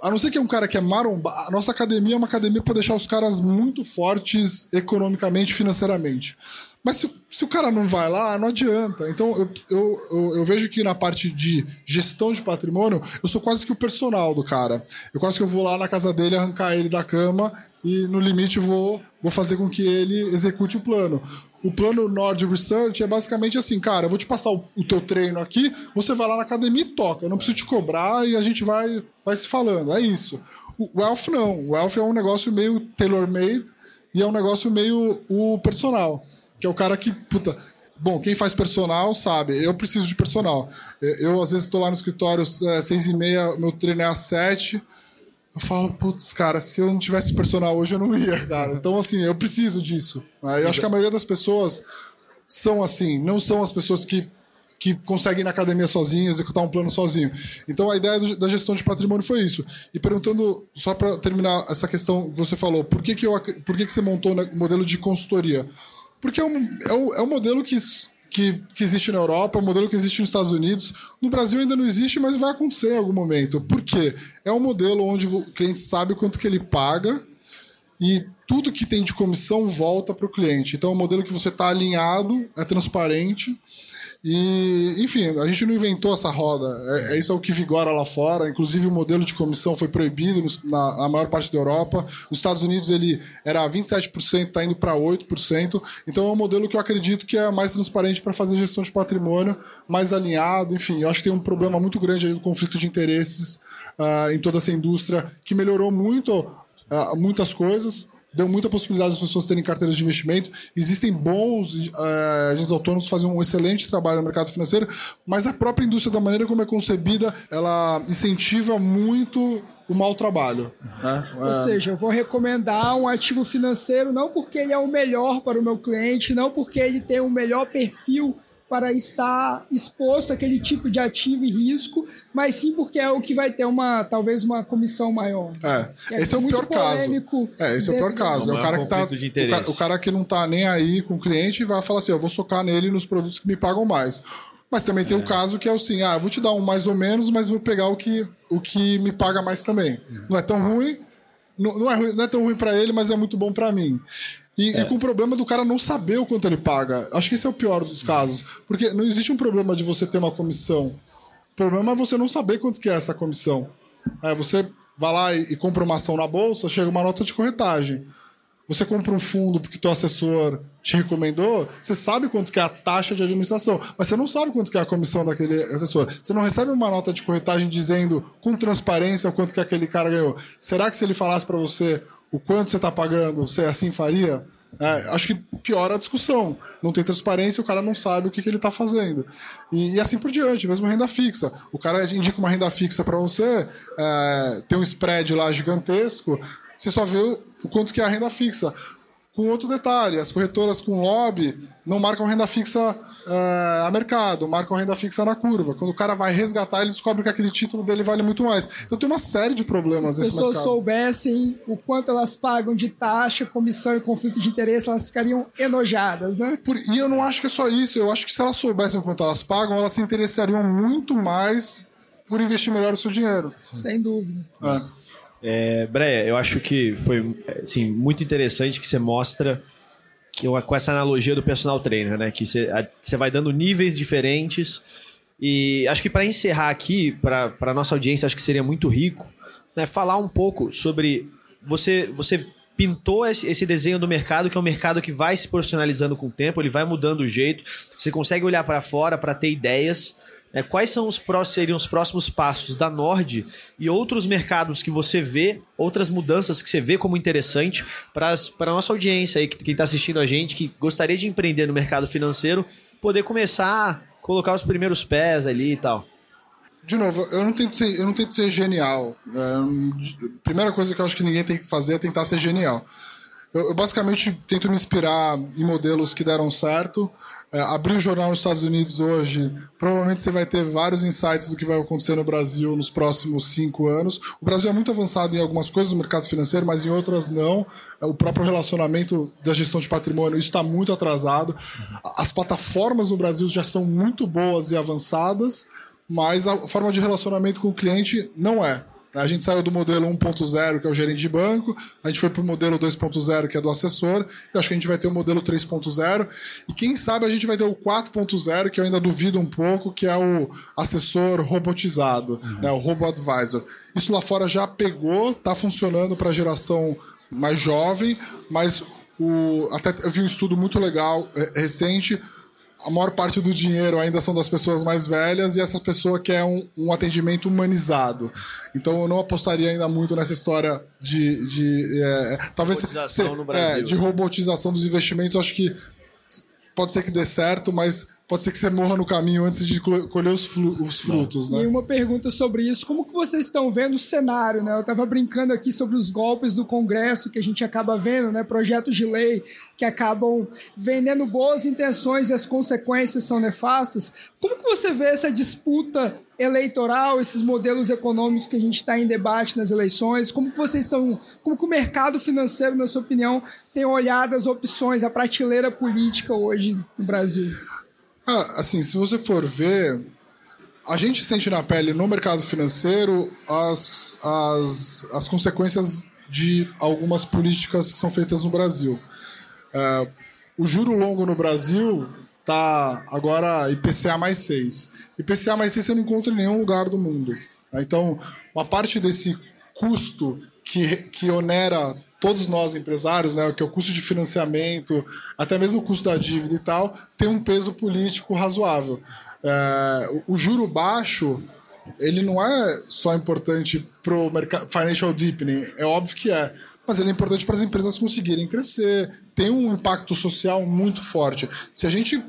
A não ser que é um cara que é maromba, a nossa academia é uma academia para deixar os caras muito fortes economicamente, financeiramente. Mas se, se, o cara não vai lá, não adianta. Então eu, eu, eu, eu, vejo que na parte de gestão de patrimônio, eu sou quase que o personal do cara. Eu quase que eu vou lá na casa dele arrancar ele da cama e no limite vou, vou fazer com que ele execute o plano. O plano Nord Research é basicamente assim, cara, eu vou te passar o, o teu treino aqui, você vai lá na academia e toca. Eu não preciso te cobrar e a gente vai, vai se falando. É isso. O Wealth não. O Wealth é um negócio meio tailor-made e é um negócio meio o personal. Que é o cara que, puta, Bom, quem faz personal sabe, eu preciso de personal. Eu, às vezes, estou lá no escritório às é, seis e meia, meu treino é às sete. Eu falo, putz, cara, se eu não tivesse personal hoje, eu não ia, cara. Então, assim, eu preciso disso. Né? Eu acho que a maioria das pessoas são assim, não são as pessoas que, que conseguem ir na academia sozinhas, executar um plano sozinho. Então, a ideia do, da gestão de patrimônio foi isso. E perguntando, só para terminar essa questão que você falou, por que, que, eu, por que, que você montou o modelo de consultoria? Porque é um, é um, é um modelo que, que, que existe na Europa, um modelo que existe nos Estados Unidos. No Brasil ainda não existe, mas vai acontecer em algum momento. Por quê? É um modelo onde o cliente sabe quanto que ele paga e tudo que tem de comissão volta para o cliente. Então, é um modelo que você está alinhado, é transparente e, enfim, a gente não inventou essa roda. É, é isso é o que vigora lá fora. Inclusive, o modelo de comissão foi proibido na, na maior parte da Europa. Nos Estados Unidos, ele era 27%, está indo para 8%. Então, é um modelo que eu acredito que é mais transparente para fazer gestão de patrimônio, mais alinhado. Enfim, eu acho que tem um problema muito grande aí do conflito de interesses uh, em toda essa indústria, que melhorou muito uh, muitas coisas deu muita possibilidade das pessoas terem carteiras de investimento. Existem bons uh, agentes autônomos que fazem um excelente trabalho no mercado financeiro, mas a própria indústria, da maneira como é concebida, ela incentiva muito o mau trabalho. Né? Ou é... seja, eu vou recomendar um ativo financeiro não porque ele é o melhor para o meu cliente, não porque ele tem o melhor perfil para estar exposto àquele tipo de ativo e risco, mas sim porque é o que vai ter uma talvez uma comissão maior. É, é esse é o pior caso. É, esse é o pior caso. É o cara que tá o cara, o cara, que não tá nem aí com o cliente vai falar assim, eu vou socar nele nos produtos que me pagam mais. Mas também tem é. o caso que é assim, ah, eu vou te dar um mais ou menos, mas vou pegar o que, o que me paga mais também. Não é tão ruim, não, não é, ruim, não é tão ruim para ele, mas é muito bom para mim. E, é. e, com o problema do cara não saber o quanto ele paga. Acho que esse é o pior dos casos. Porque não existe um problema de você ter uma comissão. O problema é você não saber quanto que é essa comissão. É, você vai lá e, e compra uma ação na bolsa, chega uma nota de corretagem. Você compra um fundo porque teu assessor te recomendou, você sabe quanto que é a taxa de administração, mas você não sabe quanto que é a comissão daquele assessor. Você não recebe uma nota de corretagem dizendo com transparência o quanto que aquele cara ganhou. Será que se ele falasse para você o quanto você está pagando, você assim faria? É, acho que piora a discussão. Não tem transparência, o cara não sabe o que, que ele está fazendo. E, e, assim por diante, mesmo renda fixa. O cara indica uma renda fixa para você, é, tem um spread lá gigantesco, você só vê o quanto que é a renda fixa. Com outro detalhe, as corretoras com lobby não marcam renda fixa uh, a mercado, marcam renda fixa na curva. Quando o cara vai resgatar, ele descobre que aquele título dele vale muito mais. Então tem uma série de problemas Se as pessoas soubessem o quanto elas pagam de taxa, comissão e conflito de interesse, elas ficariam enojadas, né? Por, e eu não acho que é só isso. Eu acho que se elas soubessem o quanto elas pagam, elas se interessariam muito mais por investir melhor o seu dinheiro. Sem dúvida. É. É, Breia, eu acho que foi assim, muito interessante que você mostra que, com essa analogia do personal trainer, né? Que você vai dando níveis diferentes. E acho que para encerrar aqui, para nossa audiência, acho que seria muito rico né, falar um pouco sobre. Você, você pintou esse desenho do mercado, que é um mercado que vai se profissionalizando com o tempo, ele vai mudando o jeito. Você consegue olhar para fora para ter ideias. É, quais são os próximos, seriam os próximos passos da Nord e outros mercados que você vê, outras mudanças que você vê como interessante para a nossa audiência aí, que quem está assistindo a gente, que gostaria de empreender no mercado financeiro, poder começar a colocar os primeiros pés ali e tal? De novo, eu não tento ser, eu não tento ser genial. É, primeira coisa que eu acho que ninguém tem que fazer é tentar ser genial. Eu, eu, basicamente tento me inspirar em modelos que deram certo. É, abrir o jornal nos Estados Unidos hoje, provavelmente você vai ter vários insights do que vai acontecer no Brasil nos próximos cinco anos. O Brasil é muito avançado em algumas coisas no mercado financeiro, mas em outras não. É, o próprio relacionamento da gestão de patrimônio está muito atrasado. As plataformas no Brasil já são muito boas e avançadas, mas a forma de relacionamento com o cliente não é. A gente saiu do modelo 1.0, que é o gerente de banco, a gente foi para o modelo 2.0, que é do assessor, e acho que a gente vai ter o modelo 3.0, e quem sabe a gente vai ter o 4.0, que eu ainda duvido um pouco, que é o assessor robotizado, uhum. né, o robo-advisor. Isso lá fora já pegou, está funcionando para a geração mais jovem, mas o, até eu vi um estudo muito legal é, recente a maior parte do dinheiro ainda são das pessoas mais velhas e essa pessoa quer um, um atendimento humanizado. Então eu não apostaria ainda muito nessa história de. de é, talvez se, é, de robotização dos investimentos. Eu acho que pode ser que dê certo, mas pode ser que você morra no caminho antes de colher os, os frutos, né? E uma pergunta sobre isso, como que vocês estão vendo o cenário, né? Eu estava brincando aqui sobre os golpes do Congresso que a gente acaba vendo, né? Projetos de lei que acabam vendendo boas intenções e as consequências são nefastas. Como que você vê essa disputa eleitoral, esses modelos econômicos que a gente está em debate nas eleições? Como que vocês estão, como que o mercado financeiro, na sua opinião, tem olhado as opções, a prateleira política hoje no Brasil? Ah, assim, se você for ver, a gente sente na pele no mercado financeiro as, as, as consequências de algumas políticas que são feitas no Brasil. É, o juro longo no Brasil está agora IPCA mais 6. IPCA mais 6 você não encontra em nenhum lugar do mundo. Né? Então, uma parte desse custo que, que onera todos nós empresários, né, que é o custo de financiamento, até mesmo o custo da dívida e tal, tem um peso político razoável. É, o, o juro baixo ele não é só importante para o financial deepening, é óbvio que é, mas ele é importante para as empresas conseguirem crescer, tem um impacto social muito forte. Se a gente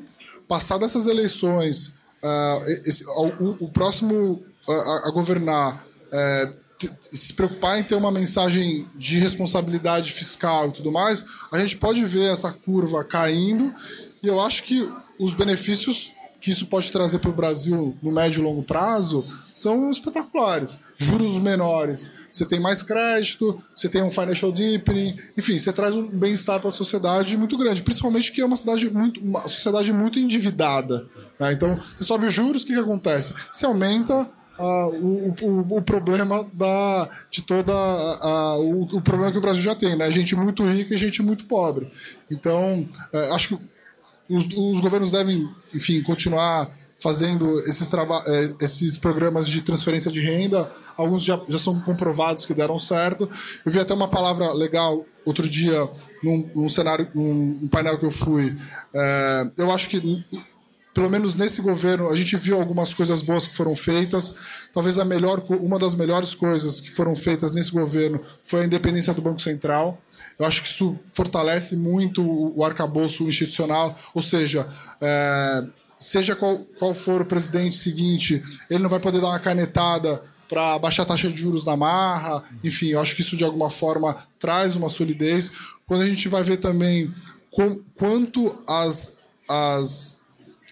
passar dessas eleições, uh, esse, o, o, próximo uh, a governar uh, se preocupar em ter uma mensagem de responsabilidade fiscal e tudo mais, a gente pode ver essa curva caindo e eu acho que os benefícios que isso pode trazer para o Brasil no médio e longo prazo são espetaculares. Juros menores, você tem mais crédito, você tem um financial deepening, enfim, você traz um bem-estar para a sociedade muito grande, principalmente que é uma cidade muito, uma sociedade muito endividada. Né? Então, você sobe os juros, o que, que acontece? Você aumenta Uh, o, o, o, problema da, de toda uh, o, o, problema que o Brasil já tem, né? Gente muito rica e gente muito pobre. Então, uh, acho que os, os, governos devem, enfim, continuar fazendo esses, eh, esses programas de transferência de renda. Alguns já, já são comprovados que deram certo. Eu vi até uma palavra legal outro dia num, num cenário, num, num painel que eu fui. É, eu acho que pelo menos nesse governo, a gente viu algumas coisas boas que foram feitas. Talvez a melhor, uma das melhores coisas que foram feitas nesse governo foi a independência do Banco Central. Eu acho que isso fortalece muito o arcabouço institucional, ou seja, é, seja qual, qual for o presidente seguinte, ele não vai poder dar uma canetada para baixar a taxa de juros na marra. Enfim, eu acho que isso de alguma forma traz uma solidez. Quando a gente vai ver também com, quanto as, as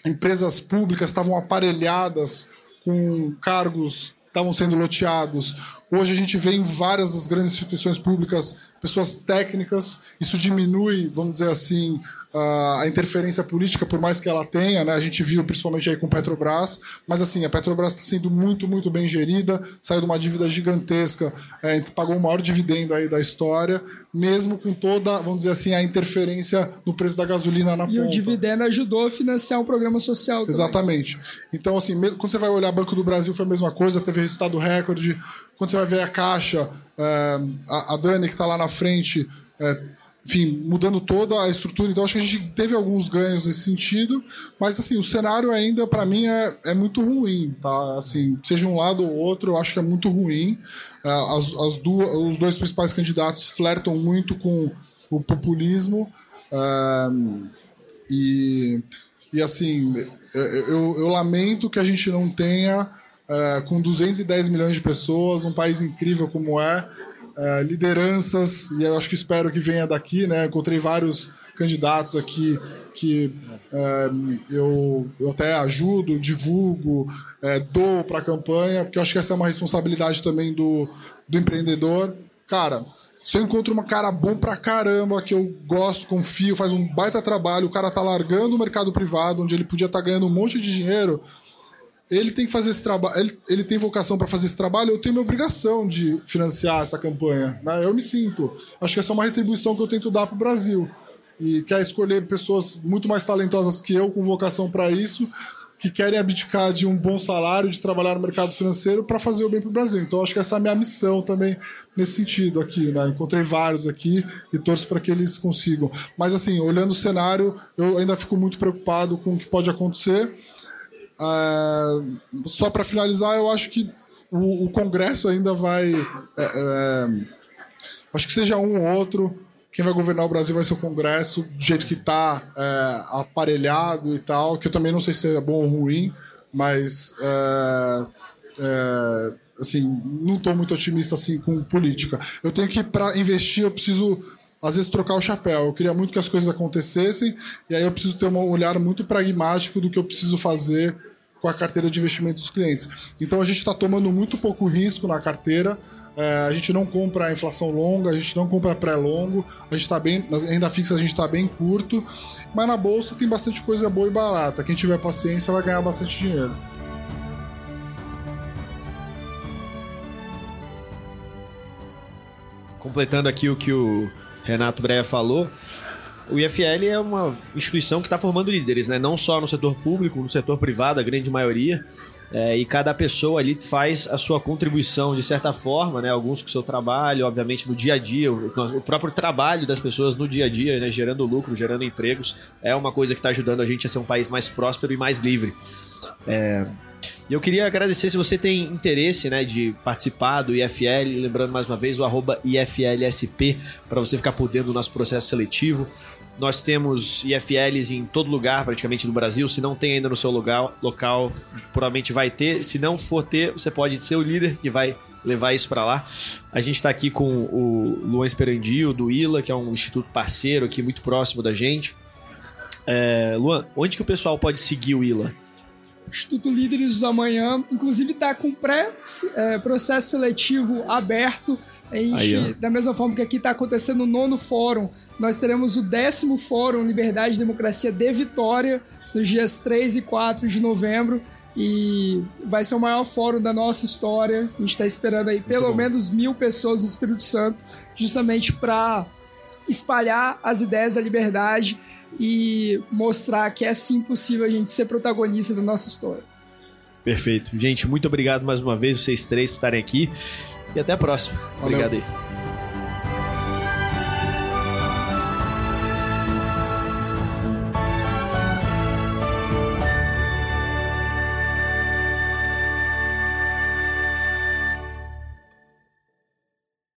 empresas públicas estavam aparelhadas com cargos estavam sendo loteados. Hoje a gente vê em várias das grandes instituições públicas pessoas técnicas. Isso diminui, vamos dizer assim, a interferência política, por mais que ela tenha, né? A gente viu principalmente aí com Petrobras, mas assim, a Petrobras está sendo muito, muito bem gerida, saiu de uma dívida gigantesca, é, pagou o maior dividendo aí da história, mesmo com toda, vamos dizer assim, a interferência no preço da gasolina na e ponta. E o dividendo ajudou a financiar um programa social também. Exatamente. Então, assim, quando você vai olhar Banco do Brasil foi a mesma coisa, teve resultado recorde. Quando você vai ver a Caixa, é, a, a Dani que está lá na frente, é, enfim, mudando toda a estrutura. Então, acho que a gente teve alguns ganhos nesse sentido, mas, assim, o cenário ainda, para mim, é, é muito ruim, tá? Assim, seja um lado ou outro, eu acho que é muito ruim. É, as, as duas, os dois principais candidatos flertam muito com o populismo e, e, assim, eu, eu lamento que a gente não tenha, é, com 210 milhões de pessoas, um país incrível como é, é, lideranças, e eu acho que espero que venha daqui, né? Encontrei vários candidatos aqui que é, eu, eu até ajudo, divulgo, é, dou para a campanha, porque eu acho que essa é uma responsabilidade também do, do empreendedor. Cara, se eu encontro uma cara bom pra caramba, que eu gosto, confio, faz um baita trabalho, o cara tá largando o mercado privado, onde ele podia estar tá ganhando um monte de dinheiro, ele tem que fazer esse trabalho, ele, ele tem vocação para fazer esse trabalho, eu tenho minha obrigação de financiar essa campanha. Né? Eu me sinto. Acho que essa é uma retribuição que eu tento dar para o Brasil. E quer escolher pessoas muito mais talentosas que eu, com vocação para isso, que querem abdicar de um bom salário, de trabalhar no mercado financeiro para fazer o bem para o Brasil. Então, acho que essa é a minha missão também nesse sentido aqui. Né? Encontrei vários aqui e torço para que eles consigam. Mas, assim, olhando o cenário, eu ainda fico muito preocupado com o que pode acontecer. Uh, só para finalizar, eu acho que o, o Congresso ainda vai. É, é, acho que seja um ou outro. Quem vai governar o Brasil vai ser o Congresso, do jeito que está é, aparelhado e tal, que eu também não sei se é bom ou ruim, mas é, é, assim, não estou muito otimista assim com política. Eu tenho que, para investir, eu preciso às vezes trocar o chapéu. Eu queria muito que as coisas acontecessem, e aí eu preciso ter um olhar muito pragmático do que eu preciso fazer com a carteira de investimento dos clientes. Então a gente está tomando muito pouco risco na carteira. É, a gente não compra a inflação longa, a gente não compra pré-longo, a gente está bem, na renda fixa a gente está bem curto, mas na bolsa tem bastante coisa boa e barata. Quem tiver paciência vai ganhar bastante dinheiro. completando aqui o que o Renato Breia falou, o IFL é uma instituição que está formando líderes, né? não só no setor público, no setor privado, a grande maioria. É, e cada pessoa ali faz a sua contribuição de certa forma, né? Alguns com o seu trabalho, obviamente no dia a dia, o, o próprio trabalho das pessoas no dia a dia, né? Gerando lucro, gerando empregos, é uma coisa que está ajudando a gente a ser um país mais próspero e mais livre. É, e eu queria agradecer se você tem interesse né, de participar do IFL, lembrando mais uma vez o arroba IFLSP para você ficar por dentro do nosso processo seletivo. Nós temos IFLs em todo lugar, praticamente no Brasil. Se não tem ainda no seu lugar, local, provavelmente vai ter. Se não for ter, você pode ser o líder que vai levar isso para lá. A gente está aqui com o Luan Esperandio, do ILA, que é um instituto parceiro aqui muito próximo da gente. É, Luan, onde que o pessoal pode seguir o ILA? Instituto Líderes do Amanhã, inclusive está com pré-processo é, seletivo aberto. Gente, da mesma forma que aqui está acontecendo o nono fórum, nós teremos o décimo Fórum Liberdade e Democracia de Vitória, nos dias 3 e 4 de novembro. E vai ser o maior fórum da nossa história. A gente está esperando aí pelo menos mil pessoas no Espírito Santo, justamente para espalhar as ideias da liberdade e mostrar que é sim possível a gente ser protagonista da nossa história. Perfeito. Gente, muito obrigado mais uma vez, vocês três, por estarem aqui. E até a próxima. Valeu. Obrigado aí.